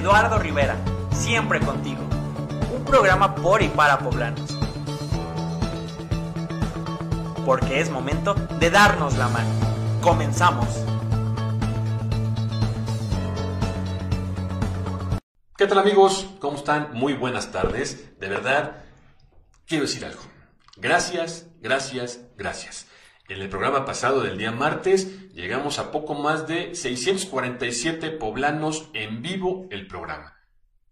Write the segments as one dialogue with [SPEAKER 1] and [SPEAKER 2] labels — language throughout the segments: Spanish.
[SPEAKER 1] Eduardo Rivera, siempre contigo. Un programa por y para poblanos. Porque es momento de darnos la mano. Comenzamos.
[SPEAKER 2] ¿Qué tal amigos? ¿Cómo están? Muy buenas tardes. De verdad, quiero decir algo. Gracias, gracias, gracias. En el programa pasado del día martes llegamos a poco más de 647 poblanos en vivo el programa.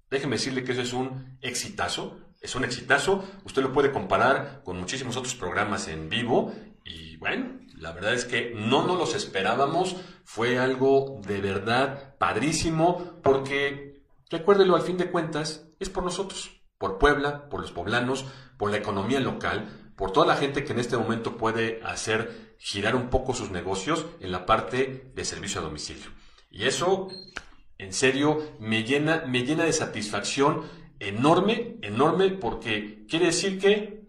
[SPEAKER 2] Déjeme decirle que eso es un exitazo, es un exitazo. Usted lo puede comparar con muchísimos otros programas en vivo y bueno, la verdad es que no nos los esperábamos. Fue algo de verdad padrísimo porque, recuérdelo, al fin de cuentas, es por nosotros, por Puebla, por los poblanos, por la economía local por toda la gente que en este momento puede hacer girar un poco sus negocios en la parte de servicio a domicilio. Y eso, en serio, me llena, me llena de satisfacción enorme, enorme, porque quiere decir que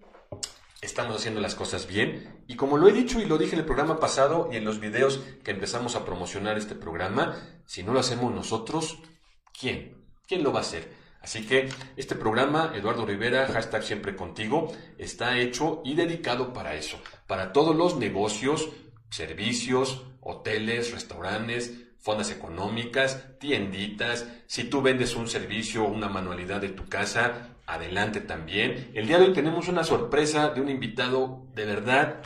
[SPEAKER 2] estamos haciendo las cosas bien. Y como lo he dicho y lo dije en el programa pasado y en los videos que empezamos a promocionar este programa, si no lo hacemos nosotros, ¿quién? ¿Quién lo va a hacer? Así que este programa, Eduardo Rivera, hashtag siempre contigo, está hecho y dedicado para eso, para todos los negocios, servicios, hoteles, restaurantes, fondas económicas, tienditas. Si tú vendes un servicio o una manualidad de tu casa, adelante también. El día de hoy tenemos una sorpresa de un invitado de verdad.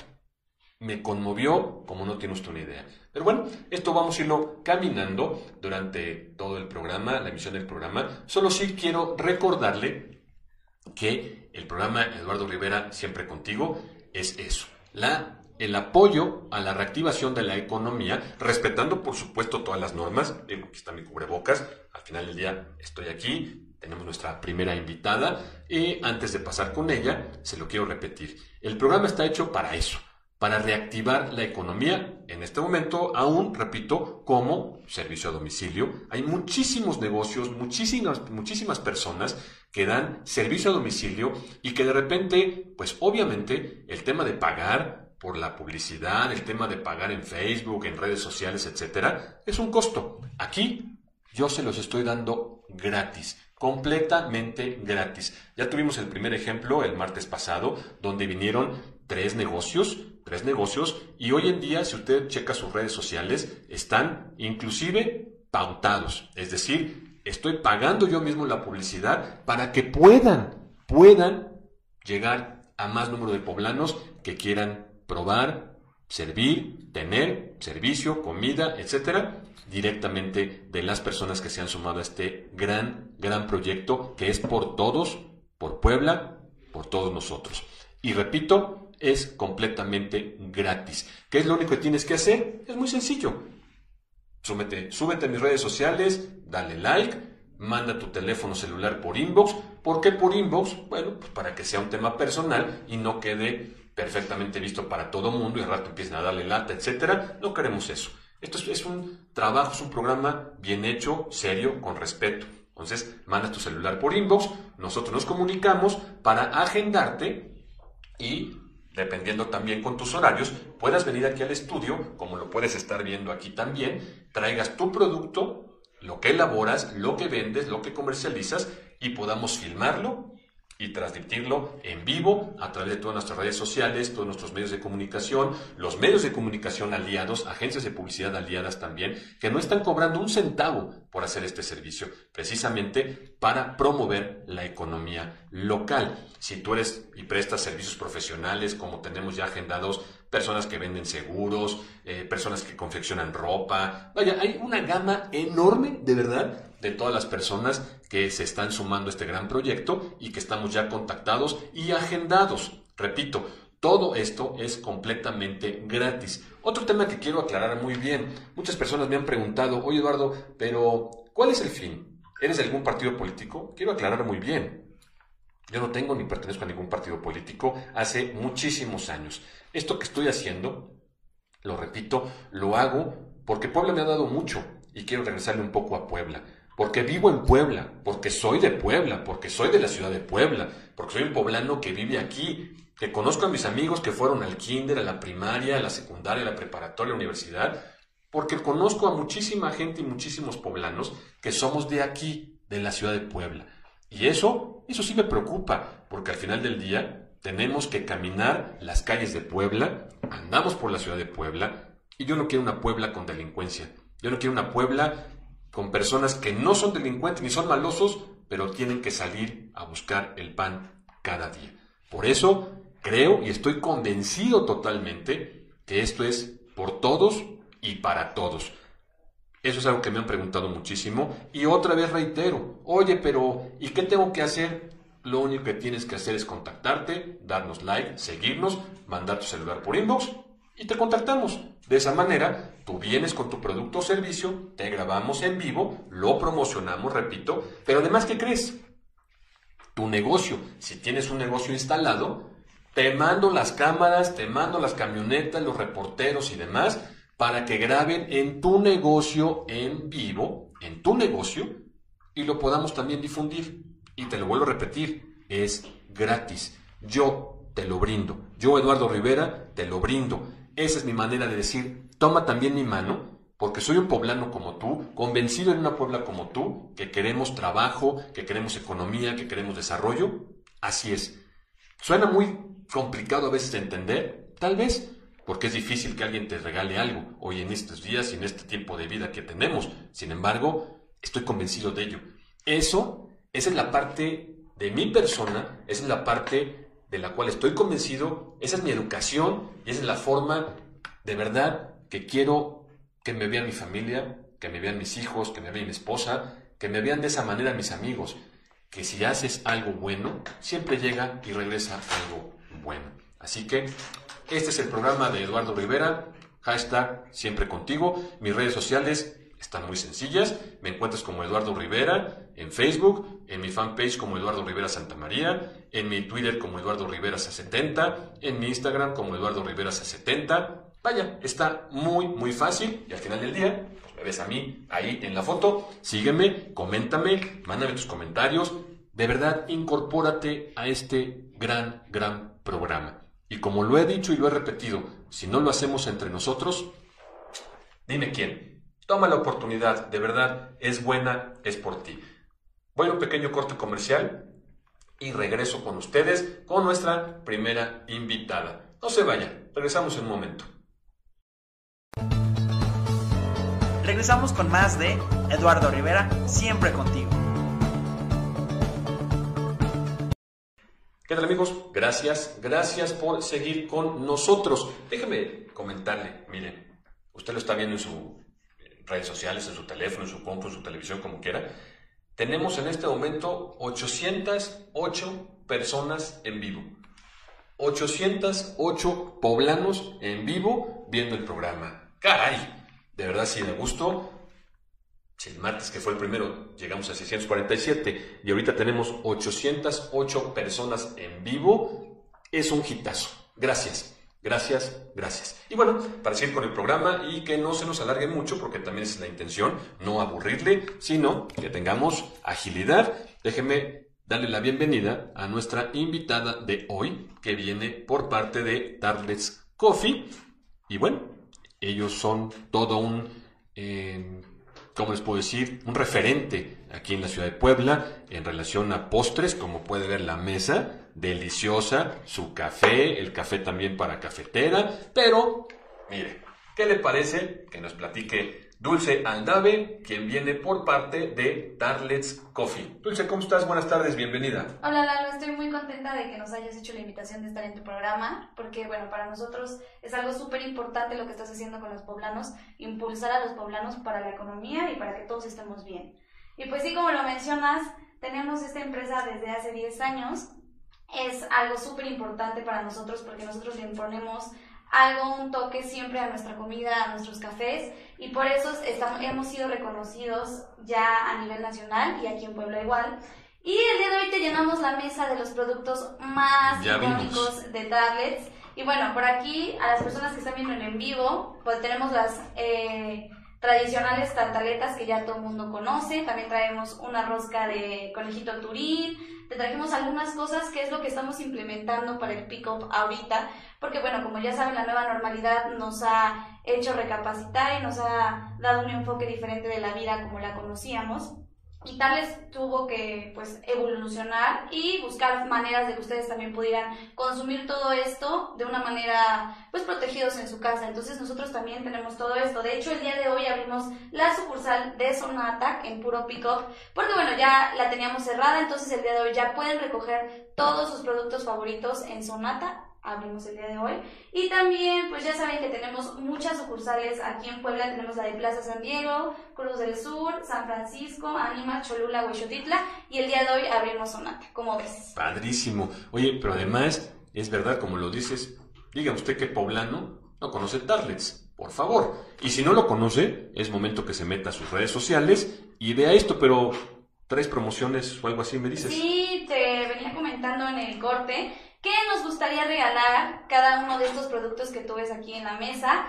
[SPEAKER 2] Me conmovió como no tiene usted una idea. Pero bueno, esto vamos a irlo caminando durante todo el programa, la emisión del programa. Solo sí quiero recordarle que el programa Eduardo Rivera, siempre contigo, es eso. La, el apoyo a la reactivación de la economía, respetando por supuesto todas las normas. aquí está mi cubrebocas. Al final del día estoy aquí, tenemos nuestra primera invitada y antes de pasar con ella, se lo quiero repetir. El programa está hecho para eso, para reactivar la economía. En este momento, aún, repito, como servicio a domicilio, hay muchísimos negocios, muchísimas, muchísimas personas que dan servicio a domicilio y que de repente, pues obviamente, el tema de pagar por la publicidad, el tema de pagar en Facebook, en redes sociales, etcétera, es un costo. Aquí yo se los estoy dando gratis completamente gratis. Ya tuvimos el primer ejemplo el martes pasado, donde vinieron tres negocios, tres negocios, y hoy en día, si usted checa sus redes sociales, están inclusive pautados. Es decir, estoy pagando yo mismo la publicidad para que puedan, puedan llegar a más número de poblanos que quieran probar, servir, tener servicio, comida, etcétera, directamente de las personas que se han sumado a este gran, gran proyecto que es por todos, por Puebla, por todos nosotros. Y repito, es completamente gratis. ¿Qué es lo único que tienes que hacer? Es muy sencillo. Súbete, a mis redes sociales, dale like, manda tu teléfono celular por inbox. ¿Por qué por inbox? Bueno, pues para que sea un tema personal y no quede perfectamente visto para todo mundo y al rato empiecen a darle lata, etcétera. No queremos eso. Esto es, es un trabajo, es un programa bien hecho, serio, con respeto. Entonces, manda tu celular por inbox, nosotros nos comunicamos para agendarte y dependiendo también con tus horarios, puedas venir aquí al estudio, como lo puedes estar viendo aquí también, traigas tu producto, lo que elaboras, lo que vendes, lo que comercializas y podamos filmarlo y transmitirlo en vivo a través de todas nuestras redes sociales, todos nuestros medios de comunicación, los medios de comunicación aliados, agencias de publicidad aliadas también, que no están cobrando un centavo por hacer este servicio, precisamente para promover la economía local. Si tú eres y prestas servicios profesionales, como tenemos ya agendados, personas que venden seguros, eh, personas que confeccionan ropa, vaya, hay una gama enorme, de verdad, de todas las personas que se están sumando a este gran proyecto y que estamos ya contactados y agendados. Repito, todo esto es completamente gratis. Otro tema que quiero aclarar muy bien. Muchas personas me han preguntado, oye Eduardo, pero ¿cuál es el fin? ¿Eres de algún partido político? Quiero aclarar muy bien. Yo no tengo ni pertenezco a ningún partido político hace muchísimos años. Esto que estoy haciendo, lo repito, lo hago porque Puebla me ha dado mucho y quiero regresarle un poco a Puebla porque vivo en Puebla, porque soy de Puebla, porque soy de la ciudad de Puebla, porque soy un poblano que vive aquí, que conozco a mis amigos que fueron al kinder, a la primaria, a la secundaria, a la preparatoria, a la universidad, porque conozco a muchísima gente y muchísimos poblanos que somos de aquí, de la ciudad de Puebla. Y eso, eso sí me preocupa, porque al final del día tenemos que caminar las calles de Puebla, andamos por la ciudad de Puebla, y yo no quiero una Puebla con delincuencia. Yo no quiero una Puebla con personas que no son delincuentes ni son malosos, pero tienen que salir a buscar el pan cada día. Por eso creo y estoy convencido totalmente que esto es por todos y para todos. Eso es algo que me han preguntado muchísimo. Y otra vez reitero, oye, pero ¿y qué tengo que hacer? Lo único que tienes que hacer es contactarte, darnos like, seguirnos, mandar tu celular por inbox y te contactamos. De esa manera, tú vienes con tu producto o servicio, te grabamos en vivo, lo promocionamos, repito, pero además, ¿qué crees? Tu negocio, si tienes un negocio instalado, te mando las cámaras, te mando las camionetas, los reporteros y demás, para que graben en tu negocio en vivo, en tu negocio, y lo podamos también difundir. Y te lo vuelvo a repetir, es gratis. Yo te lo brindo. Yo, Eduardo Rivera, te lo brindo. Esa es mi manera de decir, toma también mi mano, porque soy un poblano como tú, convencido en una Puebla como tú, que queremos trabajo, que queremos economía, que queremos desarrollo. Así es. Suena muy complicado a veces de entender, tal vez, porque es difícil que alguien te regale algo hoy en estos días y en este tiempo de vida que tenemos. Sin embargo, estoy convencido de ello. Eso, esa es la parte de mi persona, esa es la parte de la cual estoy convencido, esa es mi educación y esa es la forma de verdad que quiero que me vean mi familia, que me vean mis hijos, que me vean mi esposa, que me vean de esa manera mis amigos, que si haces algo bueno, siempre llega y regresa algo bueno. Así que este es el programa de Eduardo Rivera, hashtag siempre contigo, mis redes sociales están muy sencillas. Me encuentras como Eduardo Rivera en Facebook, en mi fanpage como Eduardo Rivera Santa María, en mi Twitter como Eduardo Rivera 70 en mi Instagram como Eduardo Rivera 70 Vaya, está muy, muy fácil y al final del día, pues me ves a mí ahí en la foto. Sígueme, coméntame, mándame tus comentarios. De verdad, incorpórate a este gran, gran programa. Y como lo he dicho y lo he repetido, si no lo hacemos entre nosotros, dime quién. Toma la oportunidad, de verdad, es buena, es por ti. Voy a un pequeño corte comercial y regreso con ustedes con nuestra primera invitada. No se vayan, regresamos en un momento.
[SPEAKER 1] Regresamos con más de Eduardo Rivera, siempre contigo.
[SPEAKER 2] ¿Qué tal amigos? Gracias, gracias por seguir con nosotros. Déjeme comentarle, miren, usted lo está viendo en su redes sociales, en su teléfono, en su compu, en su televisión, como quiera. Tenemos en este momento 808 personas en vivo. 808 poblanos en vivo viendo el programa. ¡Caray! De verdad, sí, de gusto. Si el martes que fue el primero llegamos a 647 y ahorita tenemos 808 personas en vivo, es un hitazo. Gracias. Gracias, gracias. Y bueno, para seguir con el programa y que no se nos alargue mucho, porque también es la intención, no aburrirle, sino que tengamos agilidad, déjeme darle la bienvenida a nuestra invitada de hoy, que viene por parte de Tarlets Coffee. Y bueno, ellos son todo un, eh, ¿cómo les puedo decir? Un referente aquí en la ciudad de Puebla en relación a postres, como puede ver la mesa deliciosa, su café, el café también para cafetera, pero mire, ¿qué le parece que nos platique Dulce Aldave, quien viene por parte de Darlet's Coffee? Dulce, ¿cómo estás? Buenas tardes, bienvenida.
[SPEAKER 3] Hola Lalo, estoy muy contenta de que nos hayas hecho la invitación de estar en tu programa, porque bueno, para nosotros es algo súper importante lo que estás haciendo con los poblanos, impulsar a los poblanos para la economía y para que todos estemos bien. Y pues sí, como lo mencionas, tenemos esta empresa desde hace 10 años es algo súper importante para nosotros porque nosotros le imponemos algo, un toque siempre a nuestra comida, a nuestros cafés y por eso estamos, hemos sido reconocidos ya a nivel nacional y aquí en Puebla igual. Y el día de hoy te llenamos la mesa de los productos más icónicos de tablets. Y bueno, por aquí a las personas que están viendo en vivo, pues tenemos las eh, tradicionales tartaletas que ya todo el mundo conoce. También traemos una rosca de conejito turín, te trajimos algunas cosas que es lo que estamos implementando para el pick-up ahorita, porque bueno, como ya saben, la nueva normalidad nos ha hecho recapacitar y nos ha dado un enfoque diferente de la vida como la conocíamos. Y Tarles tuvo que pues evolucionar y buscar maneras de que ustedes también pudieran consumir todo esto de una manera pues protegidos en su casa. Entonces nosotros también tenemos todo esto. De hecho el día de hoy abrimos la sucursal de Sonata en puro pick-up porque bueno ya la teníamos cerrada entonces el día de hoy ya pueden recoger todos sus productos favoritos en Sonata abrimos el día de hoy. Y también, pues ya saben que tenemos muchas sucursales aquí en Puebla. Tenemos la de Plaza San Diego, Cruz del Sur, San Francisco, Anima, Cholula, Huexotitla. Y el día de hoy abrimos Sonata, como ves.
[SPEAKER 2] Padrísimo. Oye, pero además, es verdad, como lo dices, diga usted que poblano no conoce Tarlets. Por favor. Y si no lo conoce, es momento que se meta a sus redes sociales y vea esto, pero tres promociones o algo así, me dices.
[SPEAKER 3] Sí, te venía comentando en el corte ¿Qué nos gustaría regalar cada uno de estos productos que tú ves aquí en la mesa?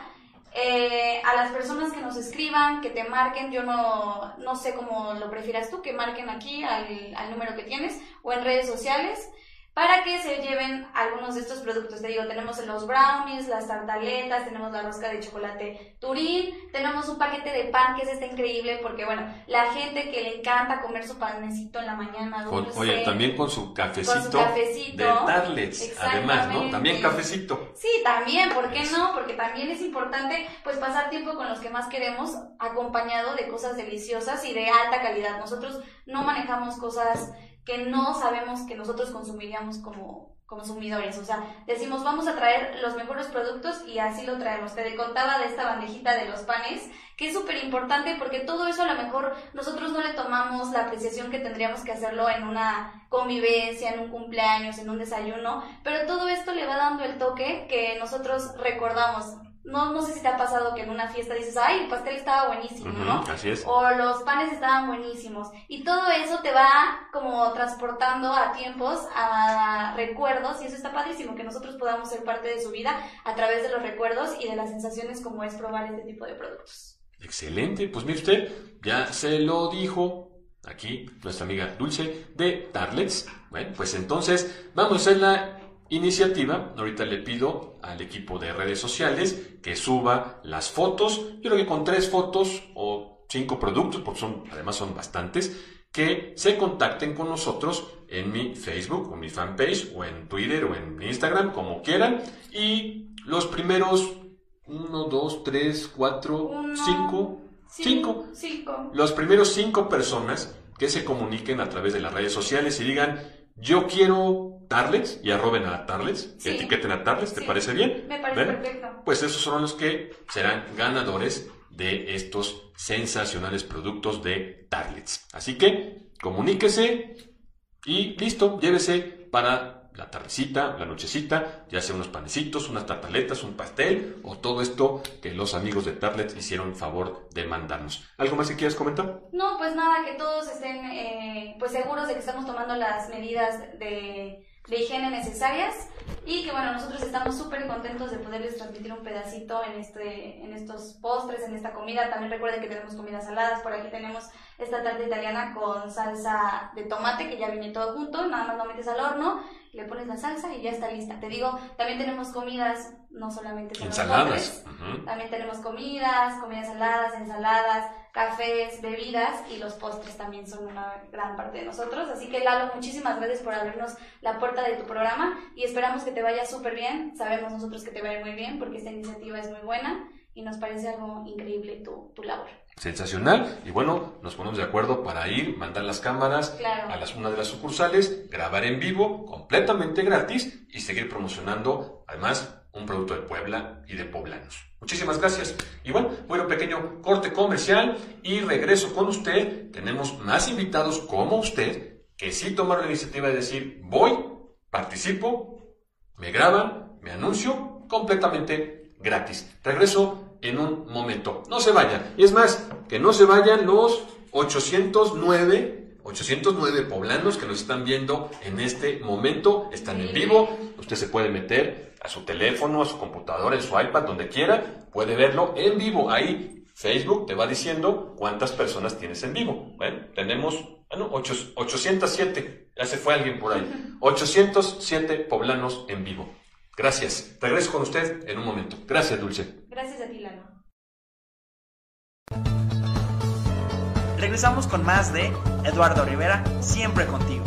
[SPEAKER 3] Eh, a las personas que nos escriban, que te marquen, yo no, no sé cómo lo prefieras tú, que marquen aquí al, al número que tienes o en redes sociales para que se lleven algunos de estos productos. Te digo, tenemos los brownies, las tartaletas, tenemos la rosca de chocolate Turín, tenemos un paquete de pan que es este increíble porque, bueno, la gente que le encanta comer su panecito en la mañana
[SPEAKER 2] dulce. oye, también con su cafecito, de tarlets, además, ¿no? También cafecito.
[SPEAKER 3] Sí, también, ¿por qué no? Porque también es importante, pues, pasar tiempo con los que más queremos acompañado de cosas deliciosas y de alta calidad. Nosotros no manejamos cosas que no sabemos que nosotros consumiríamos como consumidores. O sea, decimos, vamos a traer los mejores productos y así lo traemos. Te contaba de esta bandejita de los panes, que es súper importante porque todo eso a lo mejor nosotros no le tomamos la apreciación que tendríamos que hacerlo en una convivencia, en un cumpleaños, en un desayuno, pero todo esto le va dando el toque que nosotros recordamos no, no sé si te ha pasado que en una fiesta dices, ay, el pastel estaba buenísimo, ¿no?
[SPEAKER 2] Así es.
[SPEAKER 3] O los panes estaban buenísimos. Y todo eso te va como transportando a tiempos, a recuerdos, y eso está padrísimo, que nosotros podamos ser parte de su vida a través de los recuerdos y de las sensaciones como es probar este tipo de productos.
[SPEAKER 2] Excelente, pues mire usted, ya se lo dijo aquí nuestra amiga Dulce de Tarlets. Bueno, pues entonces vamos a hacer la iniciativa. Ahorita le pido al equipo de redes sociales que suba las fotos. Yo creo que con tres fotos o cinco productos, porque son, además son bastantes, que se contacten con nosotros en mi Facebook o mi fanpage o en Twitter o en Instagram, como quieran. Y los primeros uno, dos, tres, cuatro, cinco, cinco,
[SPEAKER 3] cinco.
[SPEAKER 2] Los primeros cinco personas que se comuniquen a través de las redes sociales y digan, yo quiero Tarlets y arroben a Tarlets, etiqueten a Tarlets, ¿te parece bien?
[SPEAKER 3] Me parece perfecto.
[SPEAKER 2] Pues esos son los que serán ganadores de estos sensacionales productos de Tarlets. Así que comuníquese y listo, llévese para la tardecita, la nochecita, ya sea unos panecitos, unas tartaletas, un pastel o todo esto que los amigos de Tarlet hicieron favor de mandarnos. ¿Algo más que quieras comentar?
[SPEAKER 3] No, pues nada, que todos estén eh, pues seguros de que estamos tomando las medidas de, de higiene necesarias y que bueno, nosotros estamos súper contentos de poderles transmitir un pedacito en, este, en estos postres, en esta comida. También recuerden que tenemos comidas saladas, por aquí tenemos esta tarta italiana con salsa de tomate que ya viene todo junto, nada más lo metes al horno le pones la salsa y ya está lista. Te digo, también tenemos comidas, no solamente
[SPEAKER 2] ensaladas.
[SPEAKER 3] También tenemos comidas, comidas saladas, ensaladas, cafés, bebidas y los postres también son una gran parte de nosotros. Así que Lalo, muchísimas gracias por abrirnos la puerta de tu programa y esperamos que te vaya súper bien. Sabemos nosotros que te va a ir muy bien porque esta iniciativa es muy buena y nos parece algo increíble tu, tu labor
[SPEAKER 2] sensacional. Y bueno, nos ponemos de acuerdo para ir, mandar las cámaras a las, una de las sucursales, grabar en vivo, completamente gratis y seguir promocionando, además, un producto de Puebla y de poblanos. Muchísimas gracias. Y bueno, voy pequeño corte comercial y regreso con usted. Tenemos más invitados como usted que sí tomaron la iniciativa de decir, voy, participo, me graban, me anuncio completamente gratis. Regreso en un momento. No se vayan. Y es más, que no se vayan los 809, 809 poblanos que nos están viendo en este momento. Están en vivo. Usted se puede meter a su teléfono, a su computadora, en su iPad, donde quiera. Puede verlo en vivo. Ahí Facebook te va diciendo cuántas personas tienes en vivo. Bueno, tenemos bueno, 807. Ya se fue alguien por ahí. 807 poblanos en vivo. Gracias. Regreso con usted en un momento. Gracias, Dulce.
[SPEAKER 3] Gracias a ti,
[SPEAKER 1] Regresamos con más de Eduardo Rivera, siempre contigo.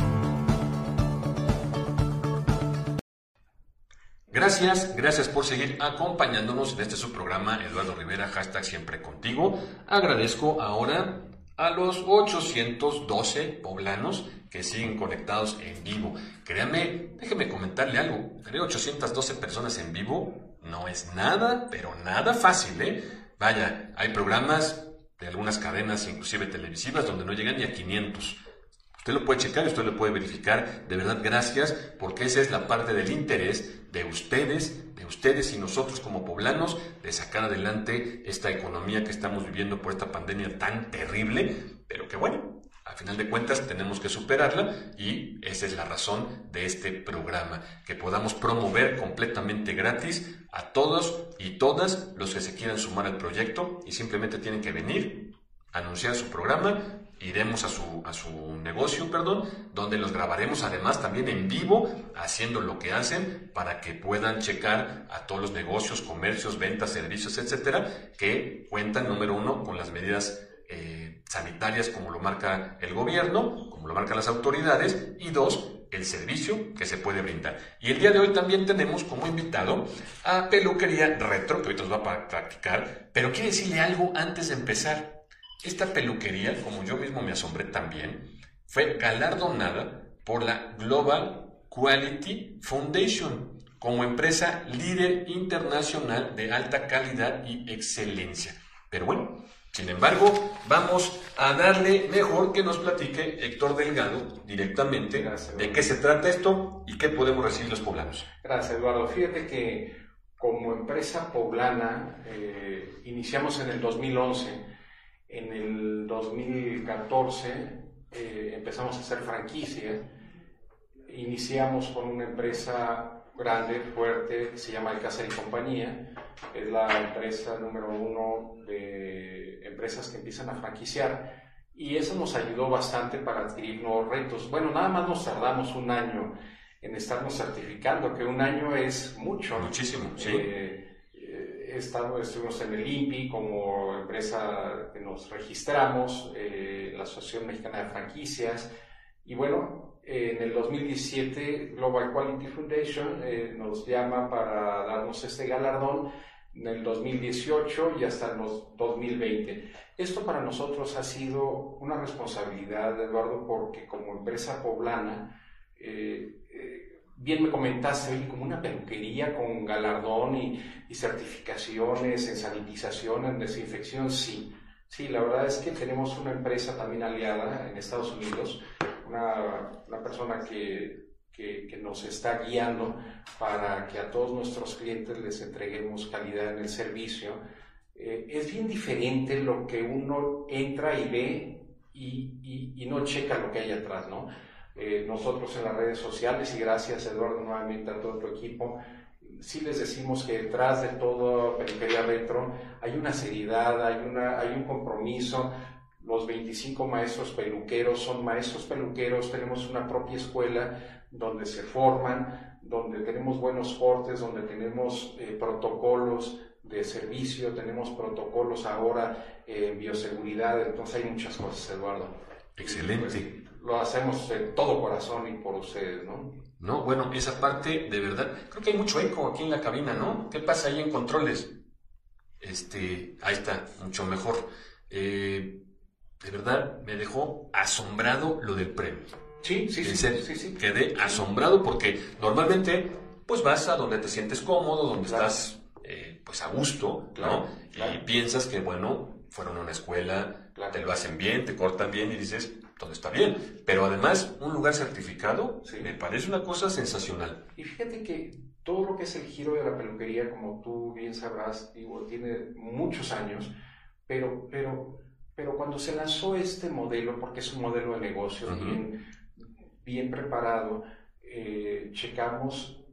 [SPEAKER 2] Gracias, gracias por seguir acompañándonos en este subprograma Eduardo Rivera, hashtag siempre contigo. Agradezco ahora a los 812 poblanos que siguen conectados en vivo. Créame, déjeme comentarle algo. Tener 812 personas en vivo no es nada, pero nada fácil, ¿eh? Vaya, hay programas de algunas cadenas, inclusive televisivas, donde no llegan ni a 500. Usted lo puede checar usted lo puede verificar. De verdad, gracias, porque esa es la parte del interés de ustedes, de ustedes y nosotros como poblanos, de sacar adelante esta economía que estamos viviendo por esta pandemia tan terrible, pero que bueno, a final de cuentas tenemos que superarla y esa es la razón de este programa, que podamos promover completamente gratis a todos y todas los que se quieran sumar al proyecto y simplemente tienen que venir, anunciar su programa iremos a su, a su negocio, perdón, donde los grabaremos además también en vivo, haciendo lo que hacen para que puedan checar a todos los negocios, comercios, ventas, servicios, etcétera, que cuentan, número uno, con las medidas eh, sanitarias como lo marca el gobierno, como lo marcan las autoridades, y dos, el servicio que se puede brindar. Y el día de hoy también tenemos como invitado a Peluquería Retro, que ahorita nos va a practicar, pero quiere decirle algo antes de empezar. Esta peluquería, como yo mismo me asombré también, fue galardonada por la Global Quality Foundation como empresa líder internacional de alta calidad y excelencia. Pero bueno, sin embargo, vamos a darle mejor que nos platique Héctor Delgado directamente de qué se trata esto y qué podemos recibir los poblanos.
[SPEAKER 4] Gracias, Eduardo. Fíjate que como empresa poblana eh, iniciamos en el 2011 en el 2014 eh, empezamos a hacer franquicia. Iniciamos con una empresa grande, fuerte, que se llama Alcácer y Compañía. Es la empresa número uno de empresas que empiezan a franquiciar. Y eso nos ayudó bastante para adquirir nuevos retos. Bueno, nada más nos tardamos un año en estarnos certificando, que un año es mucho.
[SPEAKER 2] Muchísimo, sí.
[SPEAKER 4] Eh, estuvimos en el INPI como empresa que nos registramos, eh, la Asociación Mexicana de Franquicias, y bueno, en el 2017 Global Quality Foundation eh, nos llama para darnos este galardón en el 2018 y hasta el 2020. Esto para nosotros ha sido una responsabilidad, Eduardo, porque como empresa poblana, eh, bien me comentaste, oye, como una peluquería con galardón y, certificaciones en sanitización, en desinfección, sí. Sí, la verdad es que tenemos una empresa también aliada en Estados Unidos, una, una persona que, que, nos está guiando para que a todos nuestros clientes les entreguemos calidad en el servicio. Eh, es bien diferente lo que uno entra y ve y, y, y no checa lo que hay atrás, ¿no? Eh, nosotros en las redes sociales y gracias Eduardo nuevamente a todo tu equipo, sí les decimos que detrás de todo Peluquería Retro hay una seriedad, hay, una, hay un compromiso. Los 25 maestros peluqueros son maestros peluqueros, tenemos una propia escuela donde se forman, donde tenemos buenos cortes, donde tenemos eh, protocolos de servicio, tenemos protocolos ahora en bioseguridad, entonces hay muchas cosas, Eduardo.
[SPEAKER 2] Excelente
[SPEAKER 4] lo hacemos de todo corazón y por ustedes, ¿no?
[SPEAKER 2] No, bueno, esa parte de verdad, creo que hay mucho eco aquí en la cabina, ¿no? ¿Qué pasa ahí en controles? Este, ahí está, mucho mejor. Eh, de verdad, me dejó asombrado lo del premio.
[SPEAKER 4] Sí, sí, sí, sí, sí,
[SPEAKER 2] Quedé asombrado porque normalmente, pues vas a donde te sientes cómodo, donde estás, eh, pues a gusto, ¿no? Y piensas que, bueno, fueron a una escuela, te lo hacen bien, te cortan bien y dices, todo está bien. Pero además, un lugar certificado me parece una cosa sensacional.
[SPEAKER 4] Y fíjate que todo lo que es el giro de la peluquería, como tú bien sabrás, digo, tiene muchos años, pero, pero, pero cuando se lanzó este modelo, porque es un modelo de negocio bien, bien preparado, eh, checamos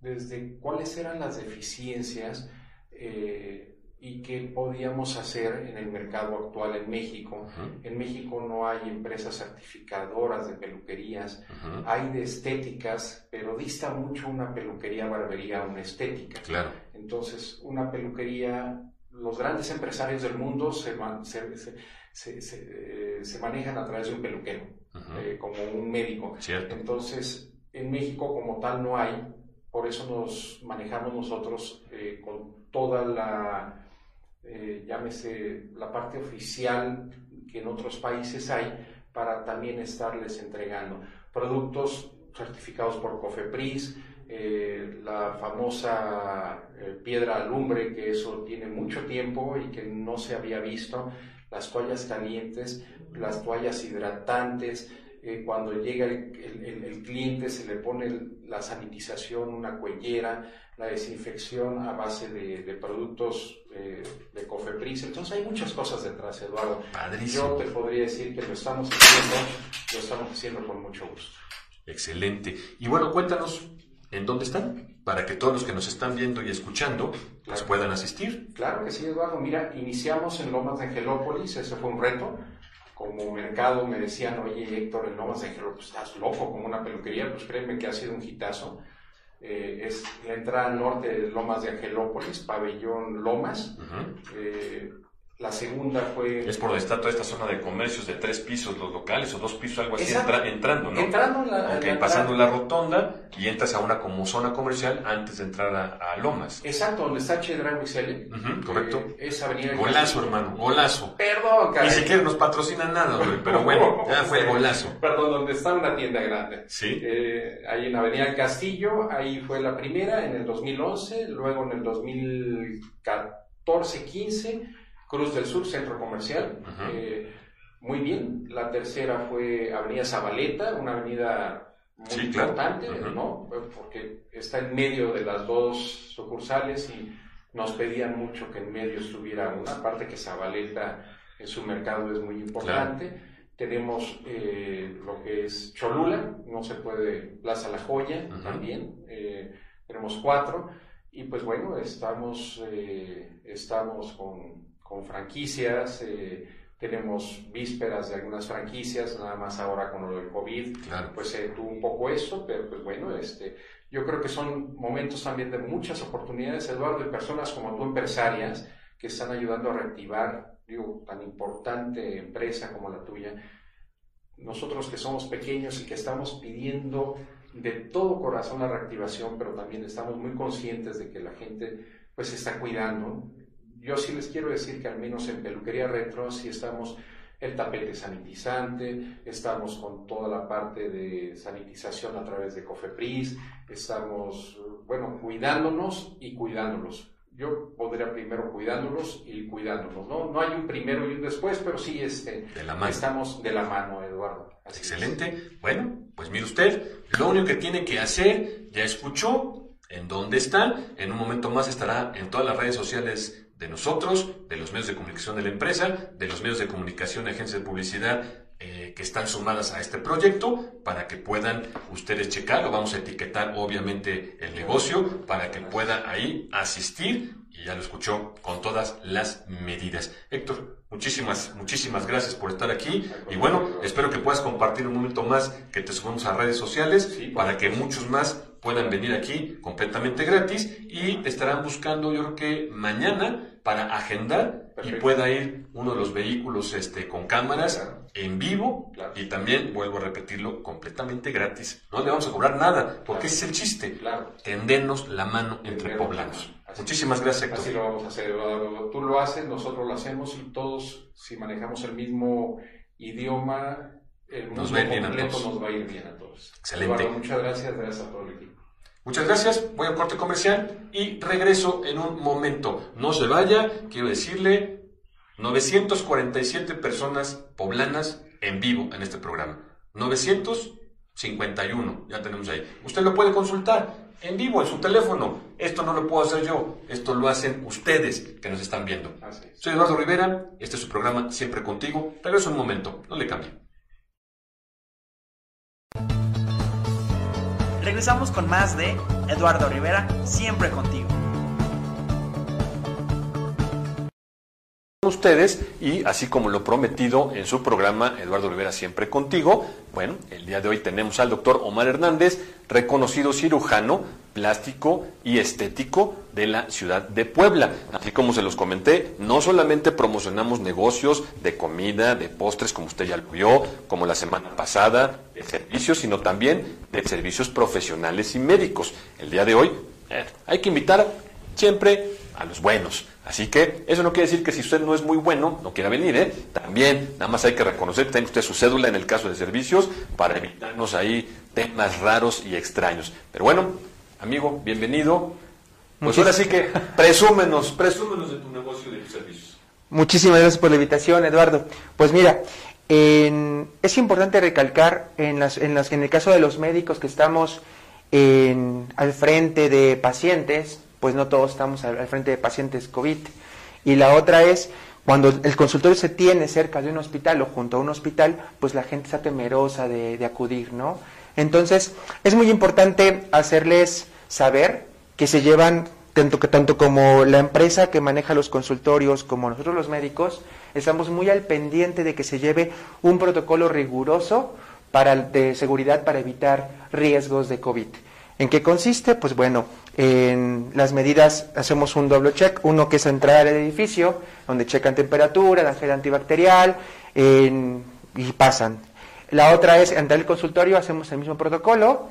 [SPEAKER 4] desde cuáles eran las deficiencias eh, y qué podíamos hacer en el mercado actual en México. En México no hay empresas certificadoras de peluquerías, hay de estéticas, pero dista mucho una peluquería barbería a una estética.
[SPEAKER 2] Claro.
[SPEAKER 4] Entonces, una peluquería, los grandes empresarios del mundo se, se, se, se manejan a través de un peluquero, uh como un médico.
[SPEAKER 2] Cierto.
[SPEAKER 4] Entonces, en México como tal no hay, por eso nos manejamos nosotros eh, con toda la, eh, llámese, la parte oficial que en otros países hay, para también estarles entregando productos certificados por COFEPRIS, eh, la famosa piedra alumbre, que eso tiene mucho tiempo y que no se había visto, las toallas calientes, las toallas hidratantes, eh, cuando llega el, cliente se le pone la sanitización, una cuellera, la desinfección a base de, productos eh, de Cofepris. Entonces hay muchas cosas detrás, Eduardo. Yo te podría decir que lo estamos haciendo, lo estamos haciendo con mucho gusto.
[SPEAKER 2] Excelente. Y bueno, cuéntanos en dónde están, para que todos los que nos están viendo y escuchando las puedan asistir.
[SPEAKER 4] Claro que sí, Eduardo. Mira, iniciamos en Lomas de Angelópolis, ese fue un reto como mercado me decían, oye Héctor, el Lomas de Angelo, pues estás loco, como una peluquería, pues créeme que ha sido un hitazo. Eh, es la entrada norte de Lomas de Angelópolis, pabellón Lomas. La segunda fue...
[SPEAKER 2] Es por donde está toda esta zona de comercios de tres pisos, los locales, o dos pisos, algo así, entrando, ¿no?
[SPEAKER 4] Entrando
[SPEAKER 2] en la... Okay, pasando la rotonda y entras a una como zona comercial antes de entrar a, Lomas.
[SPEAKER 4] Exacto, donde está Che Drag
[SPEAKER 2] correcto.
[SPEAKER 4] Eh, esa avenida...
[SPEAKER 2] Golazo, hermano, golazo.
[SPEAKER 4] Perdón,
[SPEAKER 2] caray. Ni siquiera nos patrocinan nada, pero bueno, ya fue golazo.
[SPEAKER 4] Perdón, donde está una tienda grande.
[SPEAKER 2] Sí.
[SPEAKER 4] Eh, ahí en Avenida Castillo, ahí fue la primera en el 2011, luego en el 2014, 15 Cruz del Sur, centro comercial. Eh, muy bien. La tercera fue Avenida Zabaleta, una avenida muy importante, ¿no? Porque está en medio de las dos sucursales y nos pedían mucho que en medio estuviera una, parte que Zabaleta en su mercado es muy importante. Tenemos eh, lo que es Cholula, no se puede, Plaza La Joya también, eh, tenemos cuatro. Y pues bueno, estamos, estamos con con franquicias, eh, tenemos vísperas de algunas franquicias, nada más ahora con lo del COVID, pues se tuvo un poco eso, pero pues bueno, este, yo creo que son momentos también de muchas oportunidades, Eduardo, de personas como tú, empresarias, que están ayudando a reactivar, digo, tan importante empresa como la tuya. Nosotros que somos pequeños y que estamos pidiendo de todo corazón la reactivación, pero también estamos muy conscientes de que la gente pues se está cuidando, yo sí les quiero decir que al menos en peluquería retro sí estamos el tapete sanitizante, estamos con toda la parte de sanitización a través de Cofepris, estamos, bueno, cuidándonos y cuidándolos. Yo podría primero cuidándolos y cuidándonos, ¿no? No hay un primero y un después, pero sí este,
[SPEAKER 2] de la mano.
[SPEAKER 4] estamos de la mano, Eduardo.
[SPEAKER 2] Excelente. Bueno, pues mire usted, lo único que tiene que hacer, ya escuchó en dónde están, en un momento más estará en todas las redes sociales de nosotros, de los medios de comunicación de la empresa, de los medios de comunicación y agencias de publicidad eh, que están sumadas a este proyecto para que puedan ustedes checarlo. Vamos a etiquetar obviamente el negocio para que pueda ahí asistir y ya lo escuchó con todas las medidas. Héctor, muchísimas, muchísimas gracias por estar aquí y bueno, espero que puedas compartir un momento más que te subamos a redes sociales para que muchos más puedan venir aquí completamente gratis y te estarán buscando yo creo que mañana para agendar y pueda ir uno de los vehículos este, con cámaras en vivo y también, vuelvo a repetirlo, completamente gratis. No le vamos a cobrar nada, porque ese es el chiste. Tendernos la mano entre poblanos. Muchísimas gracias, Héctor.
[SPEAKER 4] Así lo vamos a hacer, Tú lo haces, nosotros lo hacemos y todos, si manejamos el mismo idioma, el nos completo nos va a ir bien a todos.
[SPEAKER 2] Excelente.
[SPEAKER 4] muchas gracias, gracias a todo el equipo.
[SPEAKER 2] Muchas gracias, voy a corte comercial y regreso en un momento. No se vaya, quiero decirle, 947 personas poblanas en vivo en este programa. 951, ya tenemos ahí. Usted lo puede consultar en vivo en su teléfono. Esto no lo puedo hacer yo, esto lo hacen ustedes que nos están viendo. Soy Eduardo Rivera, este es su programa Siempre Contigo. Regreso un momento, no le cambie.
[SPEAKER 1] Regresamos con más de Eduardo Rivera, siempre contigo.
[SPEAKER 2] Ustedes y así como lo prometido en su programa Eduardo Rivera siempre contigo, bueno, el día de hoy tenemos al doctor Omar Hernández, reconocido cirujano plástico y estético de la ciudad de Puebla. Así como se los comenté, no solamente promocionamos negocios de comida, de postres, como usted ya lo vio, como la semana pasada, de servicios, sino también de servicios profesionales y médicos. El día de hoy eh, hay que invitar siempre a los buenos. Así que eso no quiere decir que si usted no es muy bueno, no quiera venir, ¿eh? También, nada más hay que reconocer que tiene usted su cédula en el caso de servicios para evitarnos ahí temas raros y extraños. Pero bueno, amigo, bienvenido. Pues ahora sí que presúmenos, presúmenos de tu negocio y de tus servicios.
[SPEAKER 5] Muchísimas gracias por la invitación, Eduardo. Pues mira, es importante recalcar en, las, en, las, en el caso de los médicos que estamos al frente de pacientes, pues no todos estamos al, frente de pacientes COVID. Y la otra es, cuando el consultorio se tiene cerca de un hospital o junto a un hospital, pues la gente está temerosa de, acudir, ¿no? Entonces, es muy importante hacerles saber que se llevan, tanto, que, tanto como la empresa que maneja los consultorios como nosotros los médicos, estamos muy al pendiente de que se lleve un protocolo riguroso para, de seguridad para evitar riesgos de COVID. ¿En qué consiste? Pues bueno, en las medidas hacemos un doble check, uno que es entrar al edificio, donde checan temperatura, la gel antibacterial y pasan. La otra es entrar al consultorio, hacemos el mismo protocolo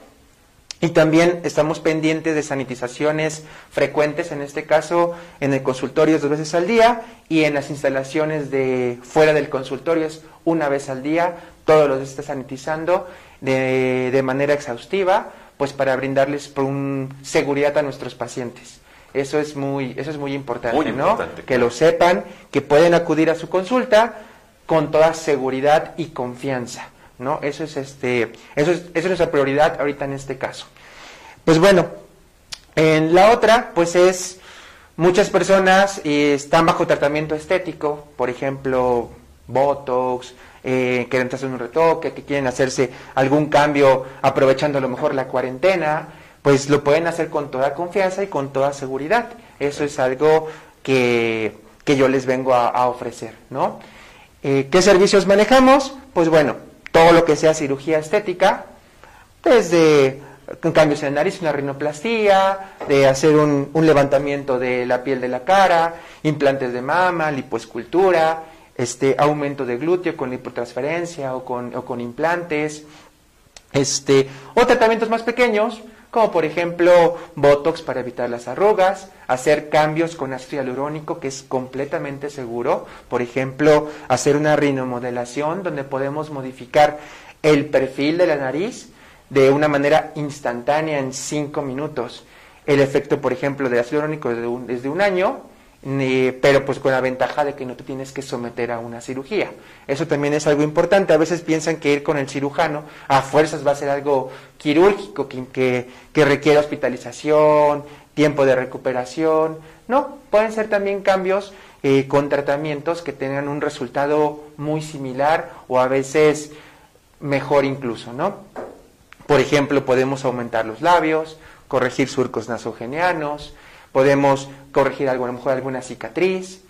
[SPEAKER 5] y también estamos pendientes de sanitizaciones frecuentes, en este caso en el consultorio dos veces al día y en las instalaciones de fuera del consultorio es una vez al día, todos los está sanitizando de manera exhaustiva pues para brindarles un, seguridad a nuestros pacientes. Eso es muy, eso es muy importante, ¿no? Que lo sepan, que pueden acudir a su consulta con toda seguridad y confianza, ¿no? Eso es este, eso es, eso es nuestra prioridad ahorita en este caso. Pues bueno, en la otra, pues es muchas personas están bajo tratamiento estético, por ejemplo, Botox, eh, quieren hacer un retoque, que quieren hacerse algún cambio aprovechando a lo mejor la cuarentena, pues lo pueden hacer con toda confianza y con toda seguridad. Eso es algo que, yo les vengo a, ofrecer, ¿no? Eh, ¿Qué servicios manejamos? Pues bueno, todo lo que sea cirugía estética, desde cambios en la nariz, una rinoplastía, de hacer un, un, levantamiento de la piel de la cara, implantes de mama, lipoescultura, este aumento de glúteo con lipotransferencia o con, o con implantes, este, o tratamientos más pequeños, como por ejemplo Botox para evitar las arrugas, hacer cambios con ácido hialurónico que es completamente seguro, por ejemplo, hacer una rinomodelación donde podemos modificar el perfil de la nariz de una manera instantánea en cinco minutos. El efecto, por ejemplo, de ácido hialurónico es de un año, pero pues con la ventaja de que no te tienes que someter a una cirugía. Eso también es algo importante. A veces piensan que ir con el cirujano a fuerzas va a ser algo quirúrgico, que, que, requiere hospitalización, tiempo de recuperación. No, pueden ser también cambios eh, con tratamientos que tengan un resultado muy similar o a veces mejor incluso, ¿no? Por ejemplo, podemos aumentar los labios, corregir surcos nasogenianos, podemos corregir algo, a lo mejor alguna cicatriz,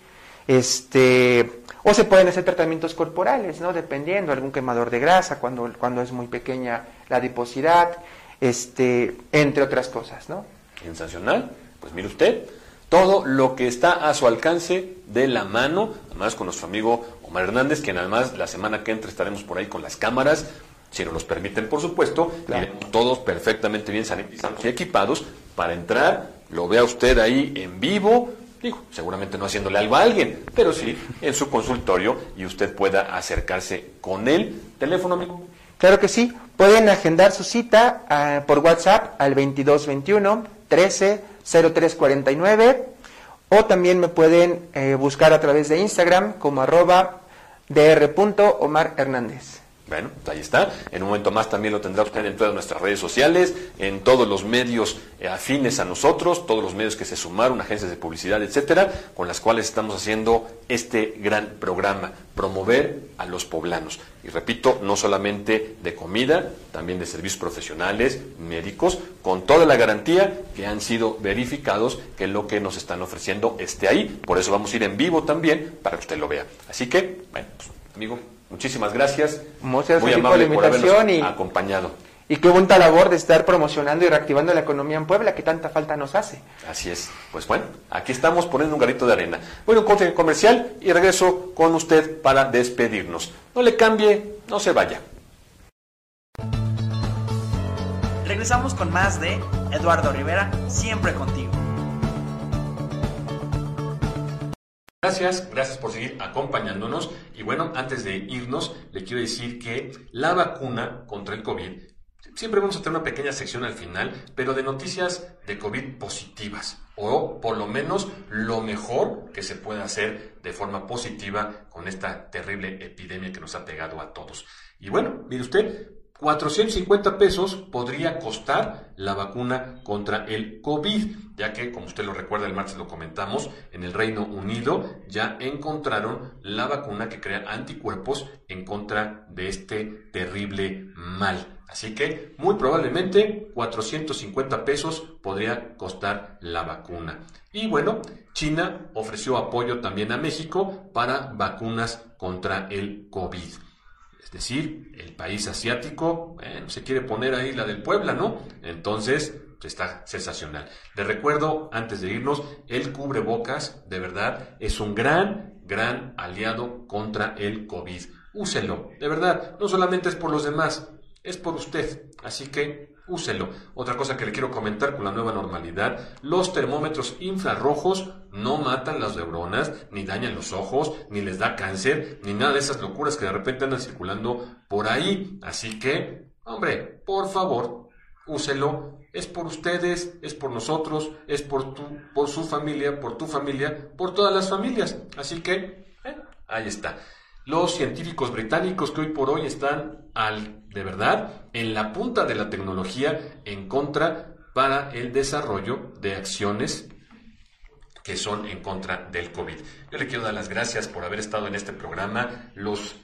[SPEAKER 5] este, o se pueden hacer tratamientos corporales, ¿no? Dependiendo, algún quemador de grasa cuando, cuando es muy pequeña la adiposidad, este, entre otras cosas, ¿no?
[SPEAKER 2] Sensacional. Pues mire usted, todo lo que está a su alcance de la mano, además con nuestro amigo Omar Hernández, que además la semana que entra estaremos por ahí con las cámaras, si nos los permiten, por supuesto, todos perfectamente bien sanitizados y equipados para entrar lo vea usted ahí en vivo, digo, seguramente no haciéndole algo a alguien, pero sí en su consultorio y usted pueda acercarse con él. ¿Teléfono?
[SPEAKER 5] Claro que sí. Pueden agendar su cita ah, por WhatsApp al 2221 13 0349 o también me pueden eh, buscar a través de Instagram como arroba dr. Omar Hernández.
[SPEAKER 2] Bueno, ahí está. En un momento más también lo tendrá usted en todas nuestras redes sociales, en todos los medios eh, afines a nosotros, todos los medios que se sumaron, agencias de publicidad, etcétera, con las cuales estamos haciendo este gran programa, promover a los poblanos. Y repito, no solamente de comida, también de servicios profesionales, médicos, con toda la garantía que han sido verificados que lo que nos están ofreciendo esté ahí. Por eso vamos a ir en vivo también para que usted lo vea. Así que, bueno, pues, amigo, Muchísimas gracias.
[SPEAKER 5] Muchas gracias por la invitación y
[SPEAKER 2] acompañado.
[SPEAKER 5] Y qué bonita labor de estar promocionando y reactivando la economía en Puebla, que tanta falta nos hace.
[SPEAKER 2] Así es. Pues bueno, aquí estamos poniendo un garito de arena. Bueno, un corte comercial y regreso con usted para despedirnos. No le cambie, no se vaya.
[SPEAKER 1] Regresamos con más de Eduardo Rivera, siempre contigo.
[SPEAKER 2] Gracias, gracias por seguir acompañándonos. Y bueno, antes de irnos, le quiero decir que la vacuna contra el COVID, siempre vamos a tener una pequeña sección al final, pero de noticias de COVID positivas, o por lo menos lo mejor que se puede hacer de forma positiva con esta terrible epidemia que nos ha pegado a todos. Y bueno, mire usted, 450 pesos podría costar la vacuna contra el COVID, ya que, como usted lo recuerda, el martes lo comentamos, en el Reino Unido ya encontraron la vacuna que crea anticuerpos en contra de este terrible mal. Así que muy probablemente 450 pesos podría costar la vacuna. Y bueno, China ofreció apoyo también a México para vacunas contra el COVID. Es decir, el país asiático se quiere poner ahí la del Puebla, ¿no? Entonces, está sensacional. Le recuerdo, antes de irnos, el cubrebocas, de verdad, es un gran, gran aliado contra el COVID. Úselo, de verdad, no solamente es por los demás, es por usted. Así que úselo. Otra cosa que le quiero comentar con la nueva normalidad, los termómetros infrarrojos no matan las neuronas, ni dañan los ojos, ni les da cáncer, ni nada de esas locuras que de repente andan circulando por ahí. Así que, hombre, por favor, úselo. Es por ustedes, es por nosotros, es por tu, por su familia, por tu familia, por todas las familias. Así que, eh, ahí está los científicos británicos que hoy por hoy están al, de verdad en la punta de la tecnología en contra para el desarrollo de acciones que son en contra del COVID. Yo le quiero dar las gracias por haber estado en este programa. Los,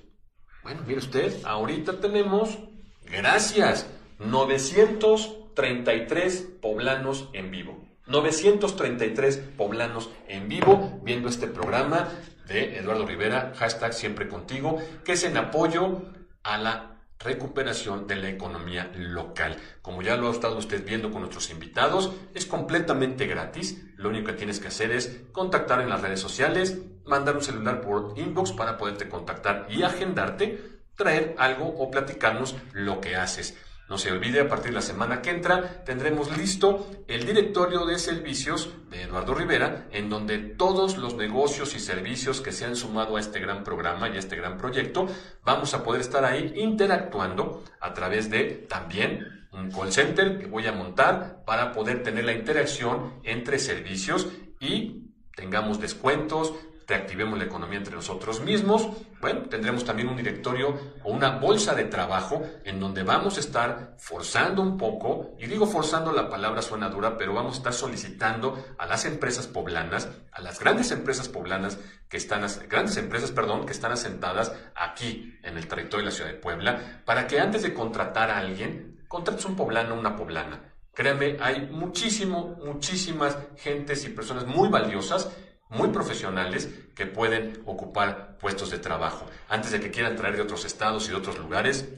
[SPEAKER 2] bueno, mire usted, ahorita tenemos, gracias, 933 poblanos en vivo. 933 poblanos en vivo viendo este programa de Eduardo Rivera, hashtag siempre contigo, que es en apoyo a la recuperación de la economía local. Como ya lo ha estado usted viendo con nuestros invitados, es completamente gratis. Lo único que tienes que hacer es contactar en las redes sociales, mandar un celular por inbox para poderte contactar y agendarte, traer algo o platicarnos lo que haces. No se olvide, a partir de la semana que entra tendremos listo el directorio de servicios de Eduardo Rivera, en donde todos los negocios y servicios que se han sumado a este gran programa y a este gran proyecto, vamos a poder estar ahí interactuando a través de también un call center que voy a montar para poder tener la interacción entre servicios y tengamos descuentos, reactivemos la economía entre nosotros mismos. Bueno, tendremos también un directorio o una bolsa de trabajo en donde vamos a estar forzando un poco, y digo forzando la palabra suena dura, pero vamos a estar solicitando a las empresas poblanas, a las grandes empresas poblanas que están, grandes empresas, perdón, que están asentadas aquí en el territorio de la ciudad de Puebla, para que antes de contratar a alguien, contrates un poblano o una poblana. Créanme, hay muchísimo, muchísimas gentes y personas muy valiosas muy profesionales que pueden ocupar puestos de trabajo. Antes de que quieran traer de otros estados y de otros lugares,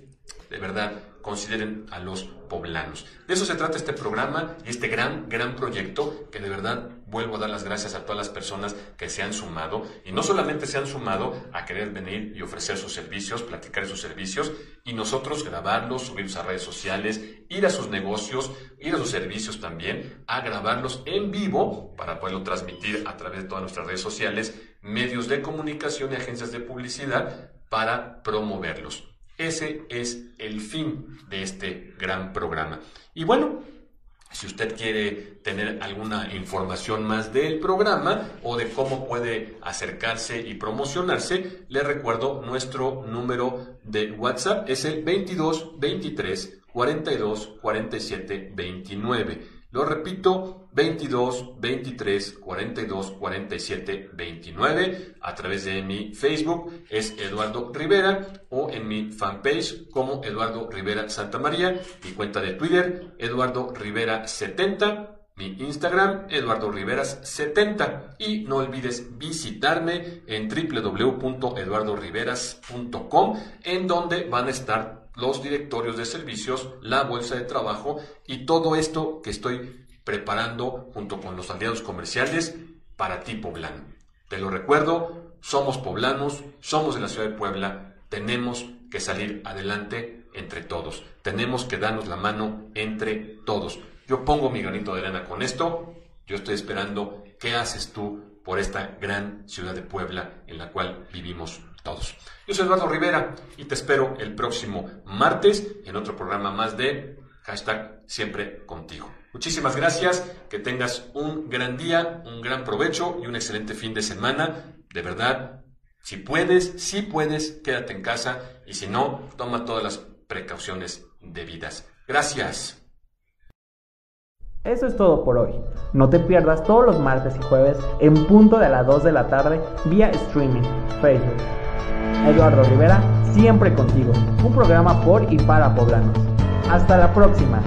[SPEAKER 2] de verdad, consideren a los poblanos. De eso se trata este programa y este gran, gran proyecto que de verdad vuelvo a dar las gracias a todas las personas que se han sumado y no solamente se han sumado a querer venir y ofrecer sus servicios, platicar sus servicios y nosotros grabarlos, subirlos a redes sociales, ir a sus negocios, ir a sus servicios también, a grabarlos en vivo para poderlo transmitir a través de todas nuestras redes sociales, medios de comunicación y agencias de publicidad para promoverlos. Ese es el fin de este gran programa. Y bueno, Si usted quiere tener alguna información más del programa o de cómo puede acercarse y promocionarse, le recuerdo nuestro número de WhatsApp es el 22 23 42 47 29. Lo repito, 22 23 42 47 29 a través de mi Facebook es Eduardo Rivera o en mi fanpage como Eduardo Rivera Santa María, mi cuenta de Twitter Eduardo Rivera 70 mi Instagram, Eduardo Riveras 70 y no olvides visitarme en www.eduardoriveras.com en donde van a estar los directorios de servicios, la bolsa de trabajo y todo esto que estoy preparando junto con los aliados comerciales para ti poblano. Te lo recuerdo, somos poblanos, somos de la ciudad de Puebla, tenemos que salir adelante entre todos, tenemos que darnos la mano entre todos. Yo pongo mi granito de arena con esto, yo estoy esperando qué haces tú por esta gran ciudad de Puebla en la cual vivimos todos. Yo soy Eduardo Rivera y te espero el próximo martes en otro programa más de hashtag siempre contigo. Muchísimas gracias, que tengas un gran día, un gran provecho y un excelente fin de semana. De verdad, si puedes, si puedes, quédate en casa y si no, toma todas las precauciones debidas. Gracias.
[SPEAKER 6] Eso es todo por hoy. No te pierdas todos los martes y jueves en punto de las 2 de la tarde vía streaming, Facebook. Eduardo Rivera, siempre contigo. Un programa por y para poblanos. Hasta la próxima.